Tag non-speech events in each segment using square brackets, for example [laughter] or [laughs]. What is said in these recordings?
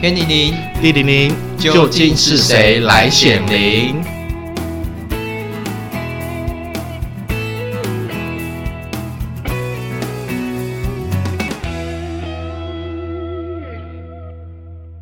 天灵灵，地灵灵，究竟是谁来显灵？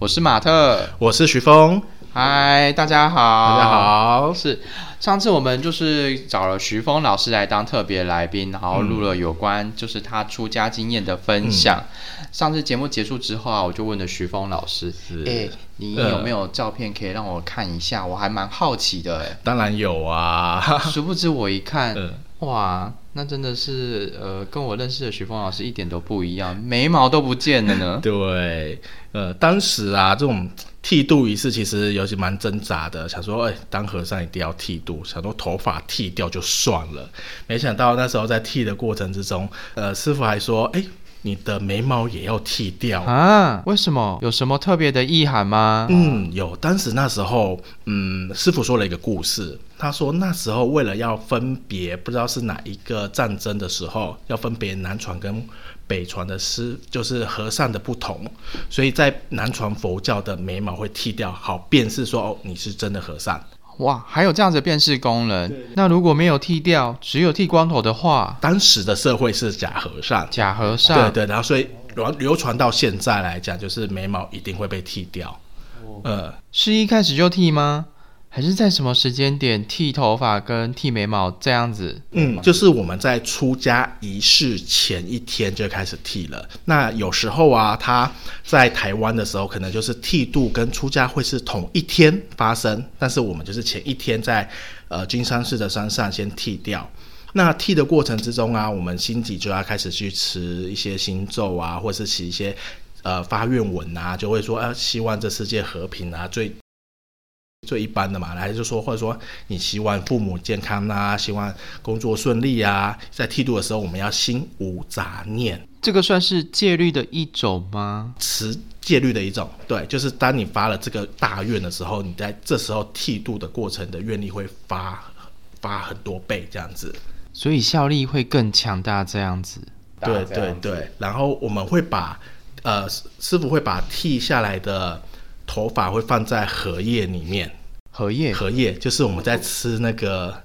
我是马特，我是徐峰。嗨，大家好，大家好。是上次我们就是找了徐峰老师来当特别来宾，然后录了有关就是他出家经验的分享。嗯、上次节目结束之后啊，我就问了徐峰老师：“哎、欸，你有没有照片可以让我看一下？嗯、我还蛮好奇的。”哎，当然有啊。[laughs] 殊不知我一看，嗯、哇，那真的是呃，跟我认识的徐峰老师一点都不一样，眉毛都不见了呢。[laughs] 对，呃，当时啊，这种。剃度仪式其实尤其蛮挣扎的，想说，哎，当和尚一定要剃度，想说头发剃掉就算了，没想到那时候在剃的过程之中，呃，师傅还说，哎，你的眉毛也要剃掉啊？为什么？有什么特别的意涵吗？嗯，有。当时那时候，嗯，师傅说了一个故事，他说那时候为了要分别，不知道是哪一个战争的时候，要分别南传跟。北传的师就是和尚的不同，所以在南传佛教的眉毛会剃掉，好辨识说哦，你是真的和尚。哇，还有这样子的辨识功能。那如果没有剃掉，只有剃光头的话，当时的社会是假和尚。假和尚。对对，然后所以流流传到现在来讲，就是眉毛一定会被剃掉。哦、呃，是一开始就剃吗？还是在什么时间点剃头发跟剃眉毛这样子？嗯，就是我们在出家仪式前一天就开始剃了。那有时候啊，他在台湾的时候，可能就是剃度跟出家会是同一天发生，但是我们就是前一天在呃金山寺的山上先剃掉。那剃的过程之中啊，我们心底就要开始去持一些心咒啊，或是写一些呃发愿文啊，就会说啊，希望这世界和平啊，最。最一般的嘛，来就说，或者说你希望父母健康啊，希望工作顺利啊，在剃度的时候，我们要心无杂念。这个算是戒律的一种吗？持戒律的一种，对，就是当你发了这个大愿的时候，你在这时候剃度的过程的愿力会发发很多倍这样子，所以效力会更强大这样子。对对对，然后我们会把呃师傅会把剃下来的。头发会放在荷叶里面，荷叶？荷叶就是我们在吃那个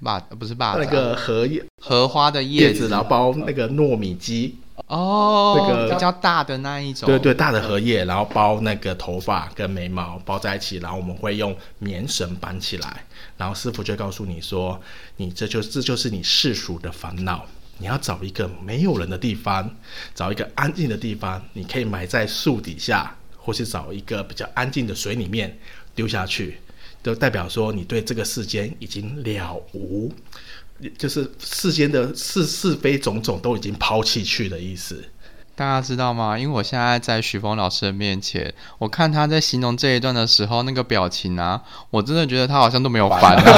把不是把那个荷叶荷花的叶子，然后包那个糯米鸡。哦，那个比较大的那一种，对对，大的荷叶，然后包那个头发跟眉毛包在一起，然后我们会用棉绳绑起来，然后师傅就告诉你说，你这就这就是你世俗的烦恼，你要找一个没有人的地方，找一个安静的地方，你可以埋在树底下。或是找一个比较安静的水里面丢下去，就代表说你对这个世间已经了无，就是世间的是是非种种都已经抛弃去的意思。大家知道吗？因为我现在在徐峰老师的面前，我看他在形容这一段的时候，那个表情啊，我真的觉得他好像都没有烦恼。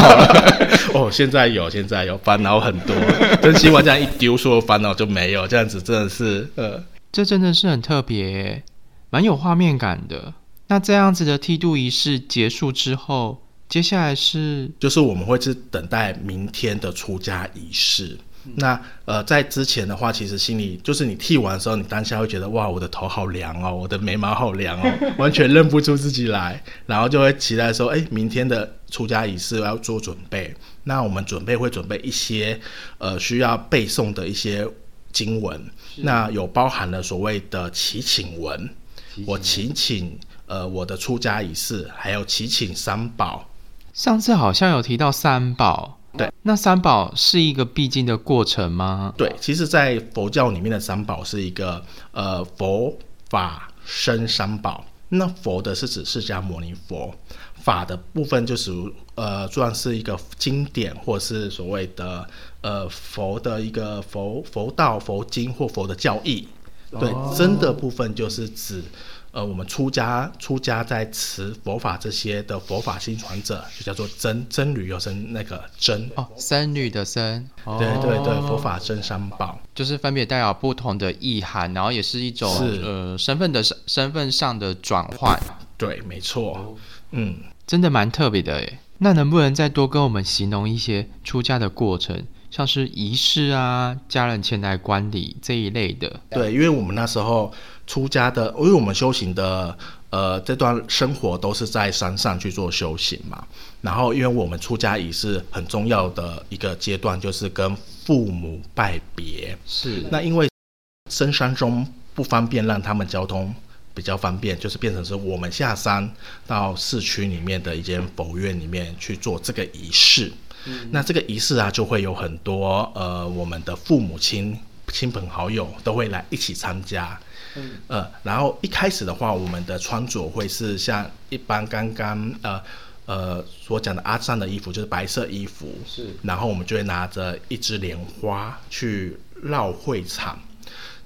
[laughs] 哦，现在有，现在有烦恼很多，真希望这样一丢，所有烦恼就没有，这样子真的是，呃，这真的是很特别。蛮有画面感的。那这样子的剃度仪式结束之后，接下来是就是我们会是等待明天的出家仪式。嗯、那呃，在之前的话，其实心里就是你剃完的时候，你当下会觉得哇，我的头好凉哦，我的眉毛好凉哦，[laughs] 完全认不出自己来，然后就会期待说，哎，明天的出家仪式要做准备。那我们准备会准备一些呃需要背诵的一些经文，那有包含了所谓的祈请文。我祈请呃我的出家仪式，还有祈请三宝。上次好像有提到三宝，对，那三宝是一个必经的过程吗？对，其实，在佛教里面的三宝是一个呃佛法身三宝。那佛的是指释迦牟尼佛，法的部分就是呃算是一个经典，或是所谓的呃佛的一个佛佛道佛经或佛的教义。对，真的部分就是指，呃，我们出家出家在持佛法这些的佛法心传者，就叫做僧。僧侣又称那个僧哦，僧侣的僧。对对对，佛法真三宝就是分别带有不同的意涵，然后也是一种是呃身份的身身份上的转换。对，没错，嗯，真的蛮特别的诶。那能不能再多跟我们形容一些出家的过程？像是仪式啊、家人前来观礼这一类的。对，因为我们那时候出家的，因为我们修行的，呃，这段生活都是在山上去做修行嘛。然后，因为我们出家仪式很重要的一个阶段，就是跟父母拜别。是。那因为深山中不方便让他们交通比较方便，就是变成是我们下山到市区里面的一间佛院里面去做这个仪式。嗯、那这个仪式啊，就会有很多呃，我们的父母亲、亲朋好友都会来一起参加。嗯。呃，然后一开始的话，我们的穿着会是像一般刚刚呃呃所讲的阿赞的衣服，就是白色衣服。是。然后我们就会拿着一支莲花去绕会场。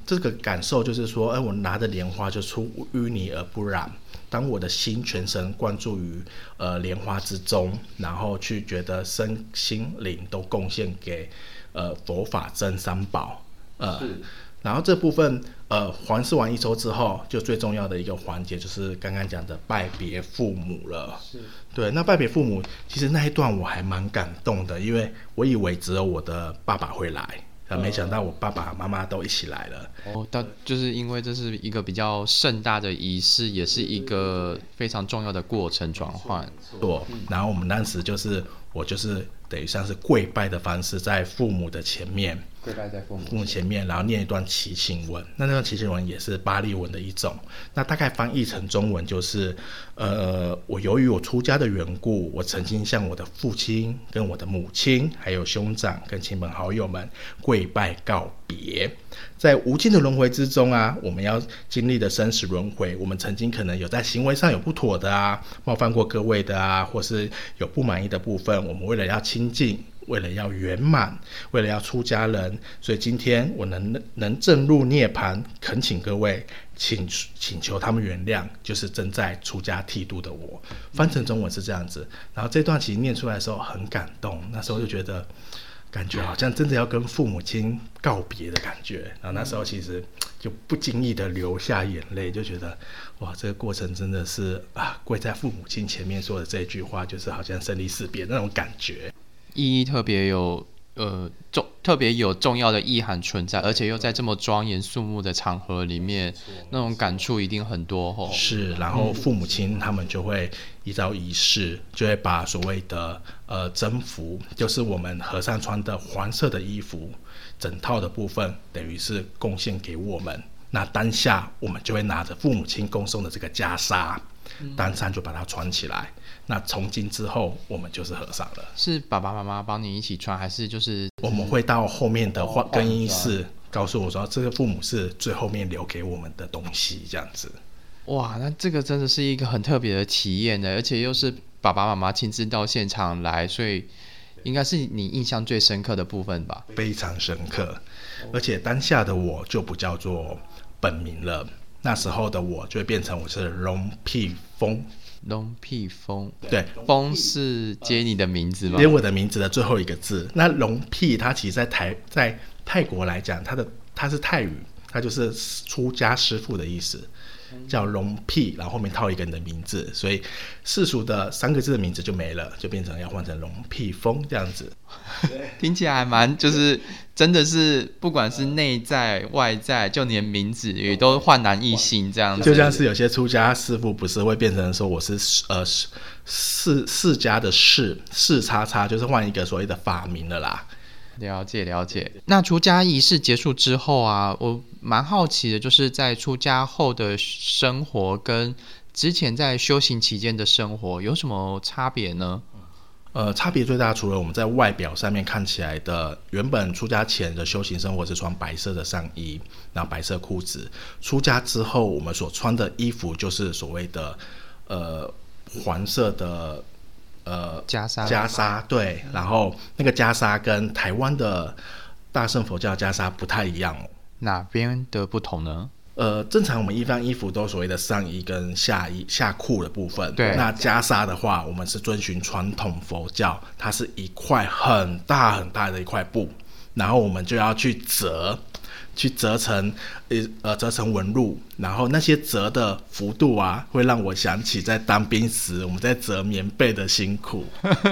这个感受就是说，哎，我拿着莲花就出淤泥而不染。当我的心全神贯注于呃莲花之中，然后去觉得身心灵都贡献给呃佛法真三宝，呃，然后这部分呃环视完一周之后，就最重要的一个环节就是刚刚讲的拜别父母了。是，对，那拜别父母，其实那一段我还蛮感动的，因为我以为只有我的爸爸会来。没想到我爸爸妈妈都一起来了。哦，但就是因为这是一个比较盛大的仪式，也是一个非常重要的过程转换。对，然后我们当时就是我就是等于像是跪拜的方式，在父母的前面。跪拜在父母父母前面，然后念一段祈请文。那那段祈请文也是巴利文的一种。那大概翻译成中文就是：呃，我由于我出家的缘故，我曾经向我的父亲、跟我的母亲、还有兄长、跟亲朋好友们跪拜告别。在无尽的轮回之中啊，我们要经历的生死轮回，我们曾经可能有在行为上有不妥的啊，冒犯过各位的啊，或是有不满意的部分，我们为了要清净。为了要圆满，为了要出家人，所以今天我能能证入涅槃，恳请各位请请求他们原谅，就是正在出家剃度的我。翻成中文是这样子，然后这段其实念出来的时候很感动，那时候就觉得感觉好像真的要跟父母亲告别的感觉，然后那时候其实就不经意的流下眼泪，就觉得哇，这个过程真的是啊，跪在父母亲前面说的这句话，就是好像生离死别那种感觉。意义特别有，呃，重特别有重要的意涵存在，而且又在这么庄严肃穆的场合里面，那种感触一定很多吼。是，然后父母亲他们就会依照仪式，就会把所谓的呃征服，就是我们和尚穿的黄色的衣服，整套的部分，等于是贡献给我们。那当下我们就会拿着父母亲供送的这个袈裟，当场就把它穿起来。那从今之后，我们就是和尚了。是爸爸妈妈帮你一起穿，还是就是我们会到后面的换更衣室，告诉我说这个父母是最后面留给我们的东西，这样子。哇，那这个真的是一个很特别的体验呢，而且又是爸爸妈妈亲自到现场来，所以应该是你印象最深刻的部分吧？非常深刻，而且当下的我就不叫做本名了，那时候的我就会变成我是龙屁风。龙屁风，对，风是接你的名字吗？接我的名字的最后一个字。那龙屁，它其实在台在泰国来讲，它的它是泰语，它就是出家师傅的意思。叫龙屁，然后后面套一个人的名字，所以世俗的三个字的名字就没了，就变成要换成龙屁风这样子。[laughs] 听起来还蛮，就是真的是不管是内在外在，就连名字也都焕然一新这样子。就像是有些出家师傅不是会变成说我是呃释释迦的释释叉叉，就是换一个所谓的法名了啦。了解了解。那出家仪式结束之后啊，我蛮好奇的，就是在出家后的生活跟之前在修行期间的生活有什么差别呢？呃，差别最大，除了我们在外表上面看起来的，原本出家前的修行生活是穿白色的上衣，然后白色裤子。出家之后，我们所穿的衣服就是所谓的呃黄色的。呃，袈裟，袈裟，对，然后那个袈裟跟台湾的大圣佛教袈裟不太一样，哪边的不同呢？呃，正常我们一般衣服都所谓的上衣跟下衣下裤的部分，对，那袈裟的话，我们是遵循传统佛教，它是一块很大很大的一块布，然后我们就要去折，去折成呃呃折成纹路，然后那些折的幅度啊，会让我想起在当兵时我们在折棉被的辛苦。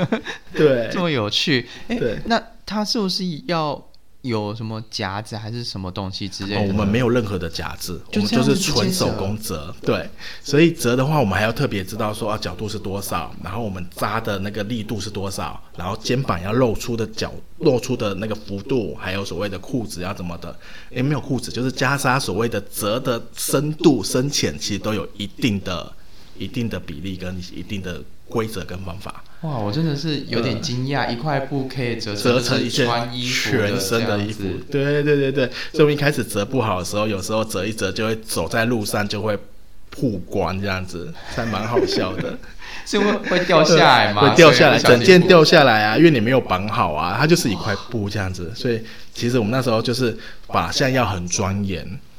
[laughs] 对，这么有趣。哎，对，那它是不是要？有什么夹子还是什么东西之类的？哦，我们没有任何的夹子，我们就是纯手工折。对，所以折的话，我们还要特别知道说啊，角度是多少，然后我们扎的那个力度是多少，然后肩膀要露出的角露出的那个幅度，还有所谓的裤子要怎么的？诶，没有裤子，就是袈裟所谓的折的深度深浅，其实都有一定的、一定的比例跟一定的规则跟方法。哇，我真的是有点惊讶，呃、一块布可以折成折成一件全身的衣服。对对对对，所以我们一开始折不好的时候，有时候折一折就会走在路上就会曝光这样子，还蛮好笑的。[laughs] 是会会掉下来吗？[laughs] 会掉下来，整件掉下来啊，因为你没有绑好啊，它就是一块布这样子。所以其实我们那时候就是把现在要很庄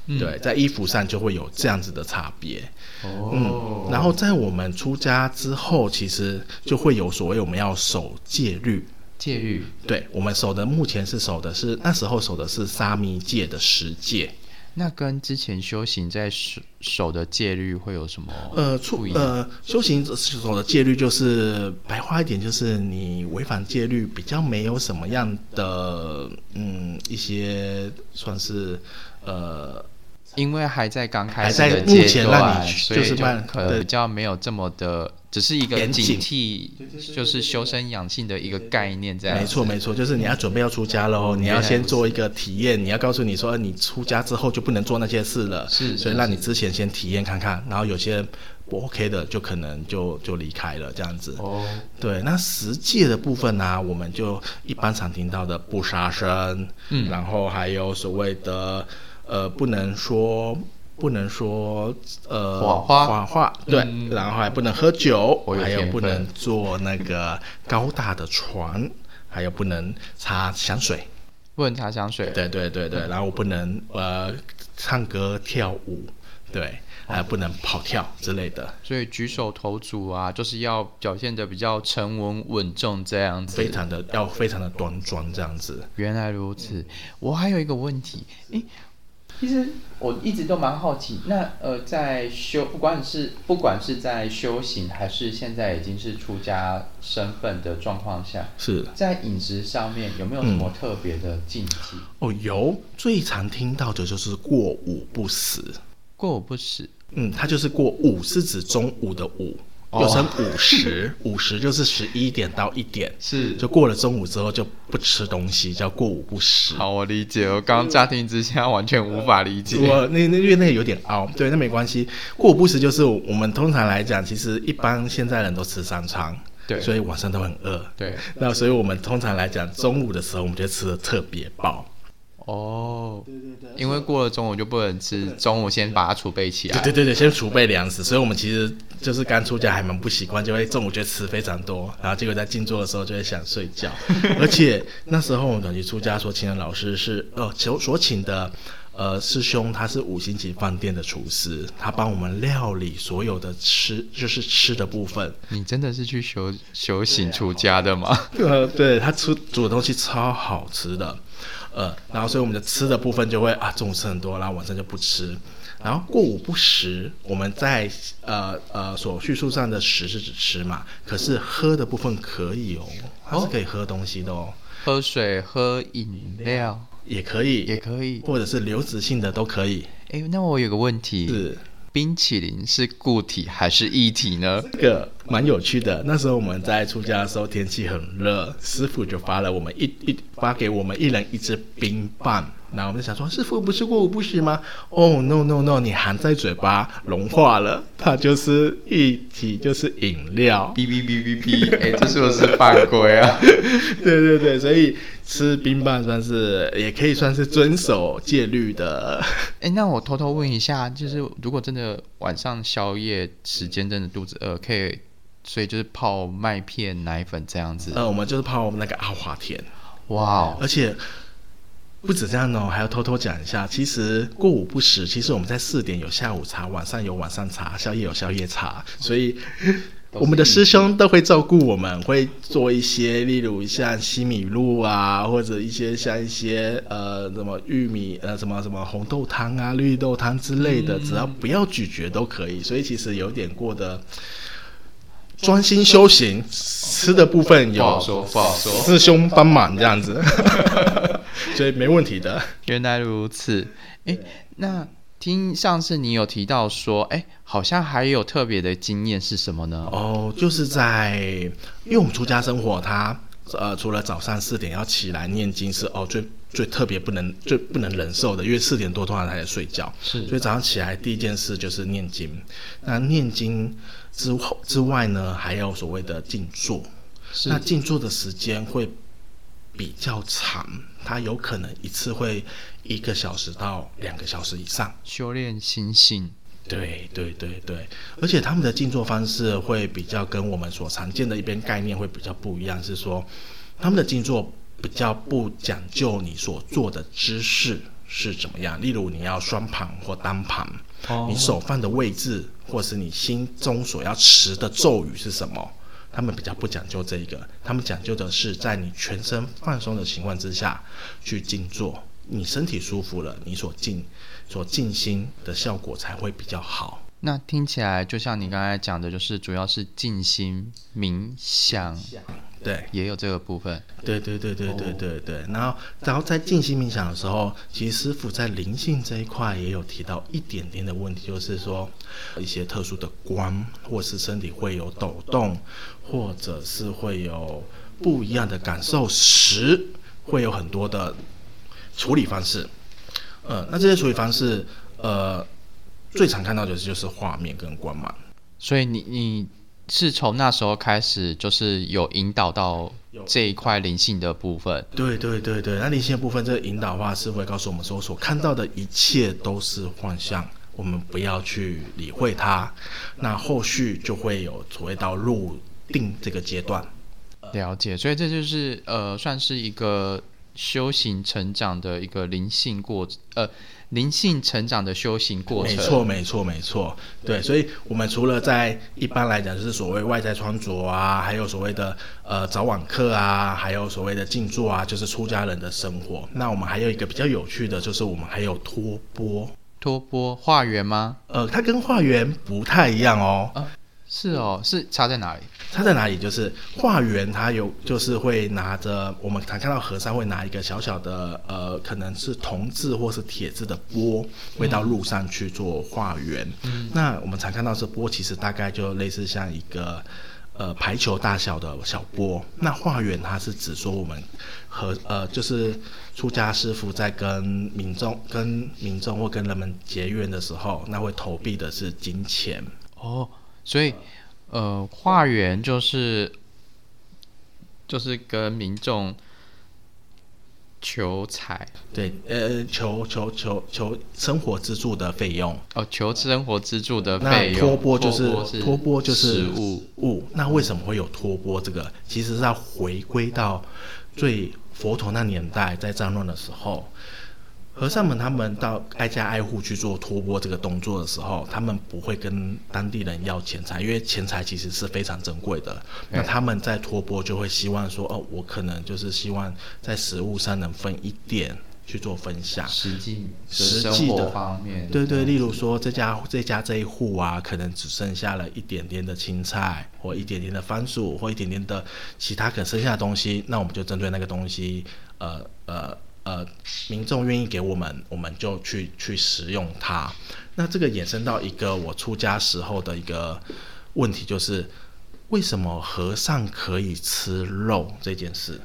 严。对，在衣服上就会有这样子的差别。哦，嗯，然后在我们出家之后，其实就会有所谓我们要守戒律。戒律，对，我们守的目前是守的是那时候守的是沙弥戒的十戒。那跟之前修行在守守的戒律会有什么？呃，出呃，修行守的戒律就是白话一点，就是你违反戒律比较没有什么样的嗯一些算是呃。因为还在刚开始的阶段，所以就可能比较没有这么的，只是一个警惕，就是修身养性的一个概念这样。没错没错，就是你要准备要出家喽，你要先做一个体验，你要告诉你说，你出家之后就不能做那些事了，是，所以让你之前先体验看看，然后有些不 OK 的，就可能就就离开了这样子。哦，对，那十戒的部分呢、啊，我们就一般常听到的不杀生，嗯，然后还有所谓的。呃，不能说，不能说，呃，谎话，谎话，对，嗯、然后还不能喝酒，有还有不能坐那个高大的船，还有不能擦香水，不能擦香水，对对对对，然后我不能呃唱歌跳舞，对，还不能跑跳之类的，所以举手投足啊，就是要表现的比较沉稳稳重这样子，非常的要非常的端庄这样子。原来如此，我还有一个问题，诶。其实我一直都蛮好奇，那呃，在修不管是不管是在修行，还是现在已经是出家身份的状况下，是在饮食上面有没有什么特别的禁忌？嗯、哦，有，最常听到的就是过午不食。过午不食，嗯，它就是过午是指中午的午。又称午时，午时就是十一点到一点，是就过了中午之后就不吃东西，叫过午不食。好，我理解。我刚家庭之下完全无法理解。我那那因为那个有点凹，对，那没关系。过午不食就是我们通常来讲，其实一般现在人都吃三餐，对，所以晚上都很饿，对。那所以我们通常来讲，中午的时候我们就吃的特别饱。哦，对对对，因为过了中午就不能吃，中午先把它储备起来。对对对，先储备粮食。所以我们其实就是刚出家还蛮不习惯，就会中午就吃非常多，然后结果在静坐的时候就会想睡觉。[laughs] 而且那时候我们等于出家所请的老师是哦所所请的呃师兄，他是五星级饭店的厨师，他帮我们料理所有的吃，就是吃的部分。你真的是去修修行出家的吗？呃，对，他出煮的东西超好吃的。呃，然后所以我们的吃的部分就会啊，中午吃很多，然后晚上就不吃。然后过午不食，我们在呃呃所叙述上的食是指吃嘛，可是喝的部分可以哦，还是可以喝东西的哦，喝水、喝饮料也可以，也可以，或者是流质性的都可以。哎，那我有个问题是。冰淇淋是固体还是液体呢？这个蛮有趣的。那时候我们在出家的时候，天气很热，师傅就发了我们一一发给我们一人一支冰棒。那我们就想说，师傅不是过午不食吗？哦、oh,，no no no，你含在嘴巴融化了，它就是一体，就是饮料。哔哔哔哔哔，[laughs] 哎，这是不是犯规啊？[laughs] 对对对，所以吃冰棒算是也可以算是遵守戒律的。[laughs] 哎，那我偷偷问一下，就是如果真的晚上宵夜时间真的肚子饿，可以，所以就是泡麦片、奶粉这样子。呃，我们就是泡我们那个阿华田。哇 Wow，而且。不止这样哦，还要偷偷讲一下。其实过午不食，其实我们在四点有下午茶，晚上有晚上茶，宵夜有宵夜茶。所以我们的师兄都会照顾我们，会做一些，例如像西米露啊，或者一些像一些呃什么玉米呃什么什么红豆汤啊、绿豆汤之类的，只要不要咀嚼都可以。所以其实有点过得专心修行，吃的部分有不好说，不好说，师兄帮忙这样子，[laughs] 所以没问题的。原来如此，哎，那。听上次你有提到说，哎，好像还有特别的经验是什么呢？哦，就是在因为我们出家生活，他呃，除了早上四点要起来念经是哦最最特别不能最不能忍受的，因为四点多通常还在睡觉，是，所以早上起来第一件事就是念经。那念经之后之外呢，还有所谓的静坐，那静坐的时间会比较长，它有可能一次会一个小时到两个小时以上。修炼心性，对对对对，而且他们的静坐方式会比较跟我们所常见的一边概念会比较不一样，是说他们的静坐比较不讲究你所做的姿势是怎么样，例如你要双盘或单盘，哦，你手放的位置，或是你心中所要持的咒语是什么。他们比较不讲究这一个，他们讲究的是在你全身放松的情况之下去静坐，你身体舒服了，你所静、所静心的效果才会比较好。那听起来就像你刚才讲的，就是主要是静心冥想。对，也有这个部分。对对对对对对对。然后，然后在静心冥想的时候，其实师傅在灵性这一块也有提到一点点的问题，就是说一些特殊的光，或是身体会有抖动，或者是会有不一样的感受时，会有很多的处理方式。呃，那这些处理方式，呃，最常看到的就是画面跟光芒。所以你你。是从那时候开始，就是有引导到这一块灵性的部分。对对对对，那灵性的部分，这个引导的话是会告诉我们说，所看到的一切都是幻象，我们不要去理会它。那后续就会有所谓到入定这个阶段。了解，所以这就是呃，算是一个修行成长的一个灵性过程，呃。灵性成长的修行过程，没错，没错，没错。对，所以，我们除了在一般来讲，就是所谓外在穿着啊，还有所谓的呃早晚课啊，还有所谓的静坐啊，就是出家人的生活。那我们还有一个比较有趣的，就是我们还有托钵。托钵化缘吗？呃，它跟化缘不太一样哦。啊是哦，是差在哪里？差在哪里？就是化缘，它有就是会拿着，我们常看到和尚会拿一个小小的，呃，可能是铜制或是铁制的钵，会到路上去做化缘。嗯。那我们常看到这钵，其实大概就类似像一个，呃，排球大小的小钵。那化缘，它是指说我们和呃，就是出家师傅在跟民众、跟民众或跟人们结缘的时候，那会投币的是金钱。哦。所以，呃，化缘就是就是跟民众求财，对，呃，求求求求生活支柱的费用。哦，求生活支柱的费用。托钵就是托钵就是物物。那为什么会有托钵？这个其实是要回归到最佛陀那年代，在战乱的时候。和尚们他们到挨家挨户去做托钵这个动作的时候，他们不会跟当地人要钱财，因为钱财其实是非常珍贵的。那他们在托钵就会希望说，哦，我可能就是希望在食物上能分一点去做分享。实际实际的方面，对对，例如说这家这家这一户啊，可能只剩下了一点点的青菜，或一点点的番薯，或一点点的其他可剩下的东西，那我们就针对那个东西，呃呃。呃，民众愿意给我们，我们就去去使用它。那这个衍生到一个我出家时候的一个问题，就是为什么和尚可以吃肉这件事？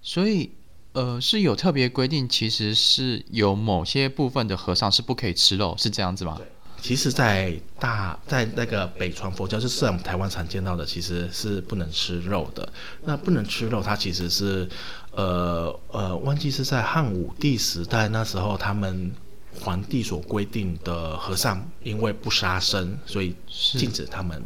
所以，呃，是有特别规定，其实是有某些部分的和尚是不可以吃肉，是这样子吗？其实，在大在那个北传佛教，就是我们台湾常见到的，其实是不能吃肉的。那不能吃肉，它其实是，呃呃，忘记是在汉武帝时代那时候，他们皇帝所规定的和尚，因为不杀生，所以禁止他们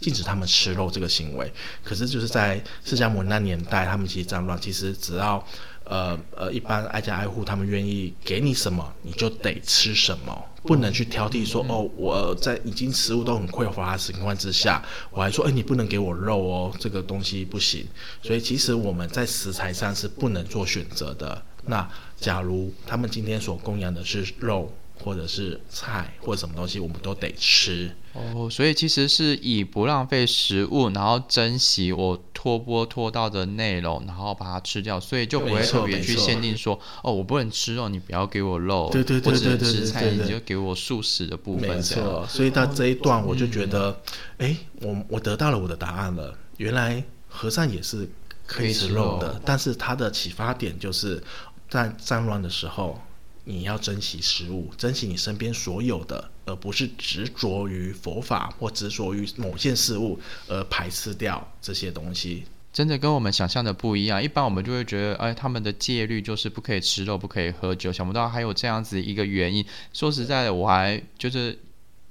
禁止他们吃肉这个行为。可是就是在释迦牟尼那年代，他们其实战乱，其实只要呃呃一般挨家挨户，他们愿意给你什么，你就得吃什么，不能去挑剔说哦，我在已经食物都很匮乏的情况之下，我还说哎，你不能给我肉哦，这个东西不行。所以其实我们在食材上是不能做选择的。那假如他们今天所供养的是肉，或者是菜或者什么东西，我们都得吃哦。所以其实是以不浪费食物，然后珍惜我托钵托到的内容，然后把它吃掉，所以就不会特别去限定说哦，我不能吃肉，你不要给我肉。对对对对对对，或者吃菜你就给我素食的部分。没错。所以到这一段，我就觉得，哎、嗯，我我得到了我的答案了。原来和尚也是可以吃肉的，但是他的启发点就是在战乱的时候。你要珍惜食物，珍惜你身边所有的，而不是执着于佛法或执着于某件事物而排斥掉这些东西。真的跟我们想象的不一样。一般我们就会觉得，哎，他们的戒律就是不可以吃肉，不可以喝酒。想不到还有这样子一个原因。说实在的，我还就是。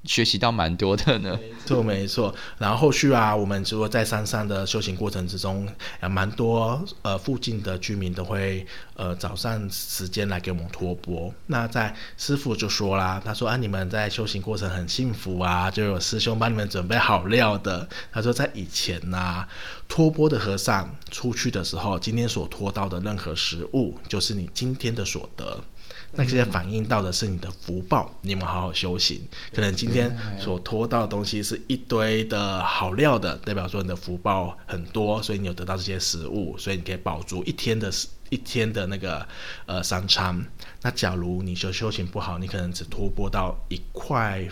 学习到蛮多的呢，没错没错。然后后续啊，我们如果在山上的修行过程之中，也蛮多呃附近的居民都会呃早上时间来给我们托钵。那在师傅就说啦，他说啊，你们在修行过程很幸福啊，就有师兄帮你们准备好料的。他说在以前呐、托钵的和尚出去的时候，今天所托到的任何食物，就是你今天的所得。那些反映到的是你的福报，你们好好修行。可能今天所拖到的东西是一堆的好料的，代表说你的福报很多，所以你有得到这些食物，所以你可以保住一天的一天的那个呃三餐。那假如你修修行不好，你可能只托钵到一块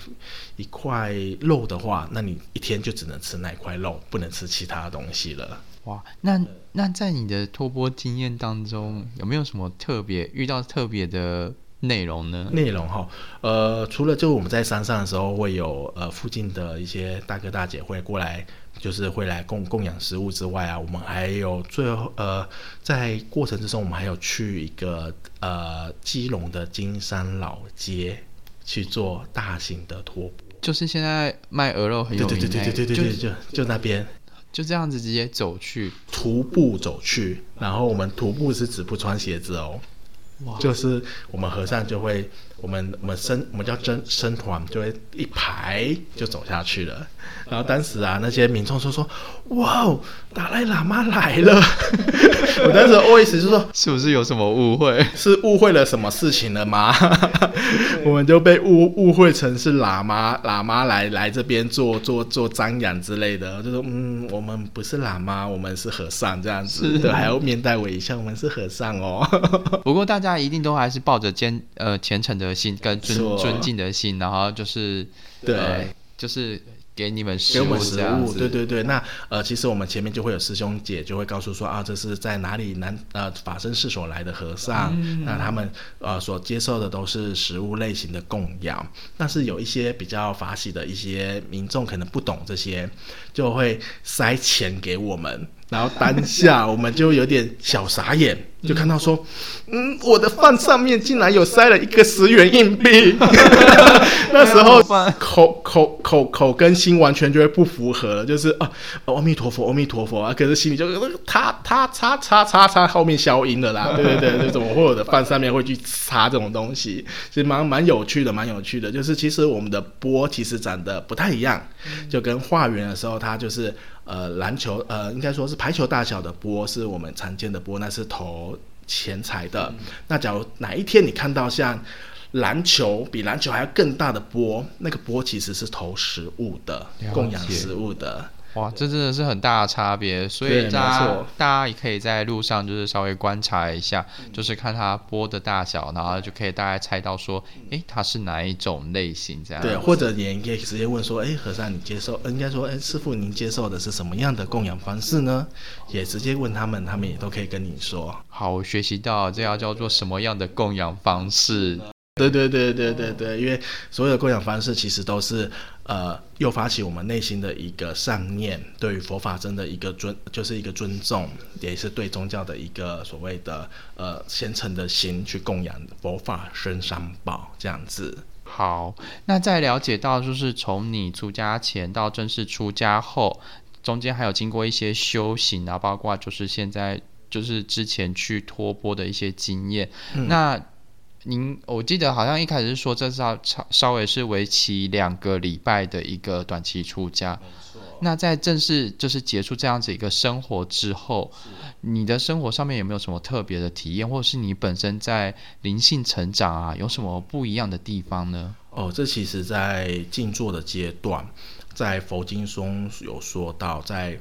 一块肉的话，那你一天就只能吃那块肉，不能吃其他东西了。哇，那那在你的托钵经验当中，有没有什么特别遇到特别的内容呢？内容哈，呃，除了就我们在山上的时候会有呃附近的一些大哥大姐会过来，就是会来供供养食物之外啊，我们还有最后呃在过程之中，我们还有去一个呃基隆的金山老街去做大型的托钵，就是现在卖鹅肉很有名，对对对对对对对，就就那边。就这样子直接走去，徒步走去，然后我们徒步是指不穿鞋子哦，哇，就是我们和尚就会，我们我们生我们叫生生团就会一排就走下去了。然后当时啊，那些民众说说，哇哦，达赖喇嘛来了。[laughs] 我当时 OS 就说，是不是有什么误会？是误会了什么事情了吗？[laughs] 我们就被误误会成是喇嘛喇嘛来来这边做做做瞻仰之类的，就说嗯，我们不是喇嘛，我们是和尚这样子，对，还要面带微笑，我们是和尚哦。[laughs] 不过大家一定都还是抱着坚呃虔诚的心跟尊尊敬的心，然后就是对，呃、就是。给你们食物，给我们食物，对对对。那呃，其实我们前面就会有师兄姐就会告诉说啊，这是在哪里南呃法身寺所来的和尚，嗯、那他们呃所接受的都是食物类型的供养。但是有一些比较法喜的一些民众可能不懂这些，就会塞钱给我们。然后当下我们就有点小傻眼，就看到说，嗯，我的饭上面竟然有塞了一个十元硬币，[laughs] 那时候口口口口跟心完全就会不符合了，就是啊，阿弥陀佛，阿弥陀佛啊，可是心里就他他擦擦擦擦后面消音了啦，对 [laughs] 对对，就怎么会有的饭上面会去擦这种东西，其实蛮蛮有趣的，蛮有趣的，就是其实我们的波其实长得不太一样，就跟化缘的时候它就是。呃，篮球，呃，应该说是排球大小的波，是我们常见的波，那是投钱财的。嗯、那假如哪一天你看到像篮球比篮球还要更大的波，那个波其实是投食物的，供养食物的。哇，这真的是很大的差别，所以大家大家也可以在路上就是稍微观察一下，就是看它波的大小，然后就可以大概猜到说，诶，它是哪一种类型这样。对，或者你也可以直接问说，诶，和尚你接受，应该说，诶，师傅您接受的是什么样的供养方式呢？也直接问他们，他们也都可以跟你说。好，我学习到这要叫做什么样的供养方式。对对对对对对，因为所有的供养方式其实都是呃诱发起我们内心的一个善念，对于佛法真的一个尊，就是一个尊重，也是对宗教的一个所谓的呃虔诚的心去供养佛法生三宝这样子。好，那在了解到就是从你出家前到正式出家后，中间还有经过一些修行啊，包括就是现在就是之前去托钵的一些经验，嗯、那。您，我记得好像一开始是说，这是要稍稍微是为期两个礼拜的一个短期出家。那在正式就是结束这样子一个生活之后，你的生活上面有没有什么特别的体验，或者是你本身在灵性成长啊，有什么不一样的地方呢？哦，这其实，在静坐的阶段，在佛经中有说到，在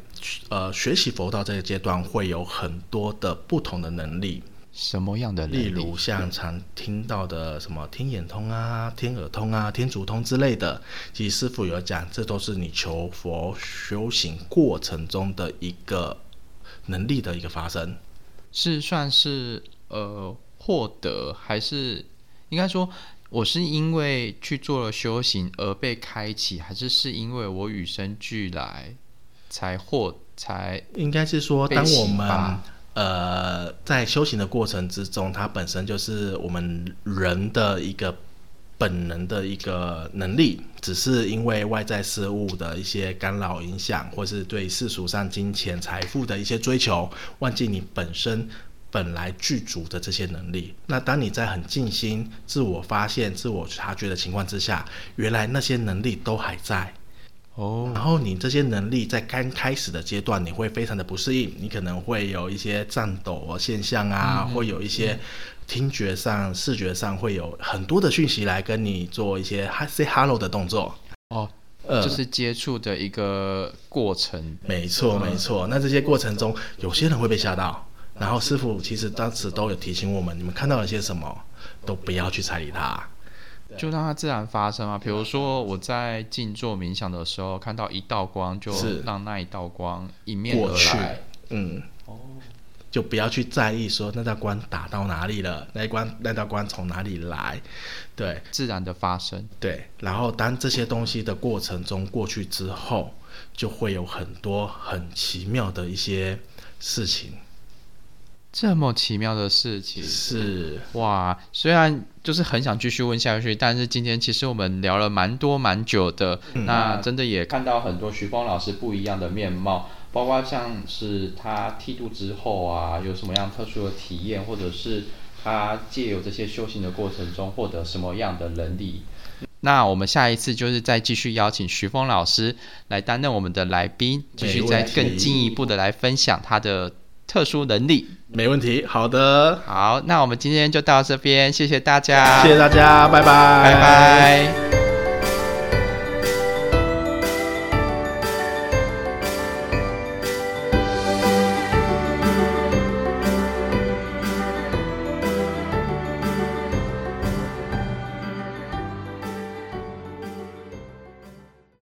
呃学习佛道这个阶段，会有很多的不同的能力。什么样的？例如像常听到的什么天眼通啊、天耳通啊、天足通之类的，其实师傅有讲，这都是你求佛修行过程中的一个能力的一个发生，是算是呃获得，还是应该说我是因为去做了修行而被开启，还是是因为我与生俱来才获才？应该是说，当我们。呃，在修行的过程之中，它本身就是我们人的一个本能的一个能力，只是因为外在事物的一些干扰影响，或是对世俗上金钱财富的一些追求，忘记你本身本来具足的这些能力。那当你在很静心、自我发现、自我察觉的情况之下，原来那些能力都还在。哦，然后你这些能力在刚开始的阶段，你会非常的不适应，你可能会有一些颤抖现象啊，嗯、会有一些听觉上、嗯、视觉上会有很多的讯息来跟你做一些 say hello 的动作。哦，呃，就是接触的一个过程。没错，没错。那这些过程中，有些人会被吓到，然后师傅其实当时都有提醒我们，你们看到了些什么，都不要去睬理它。就让它自然发生啊！比如说我在静坐冥想的时候，看到一道光，就让那一道光迎面而来。过去，嗯，哦，就不要去在意说那道光打到哪里了，那一光那道光从哪里来，对，自然的发生。对，然后当这些东西的过程中过去之后，就会有很多很奇妙的一些事情。这么奇妙的事情是哇，虽然就是很想继续问下去，但是今天其实我们聊了蛮多蛮久的，嗯、那真的也看到很多徐峰老师不一样的面貌，包括像是他剃度之后啊，有什么样特殊的体验，或者是他借由这些修行的过程中获得什么样的能力。那我们下一次就是再继续邀请徐峰老师来担任我们的来宾，继续再更进一步的来分享他的。特殊能力，没问题。好的，好，那我们今天就到这边，谢谢大家，谢谢大家，拜拜，拜拜。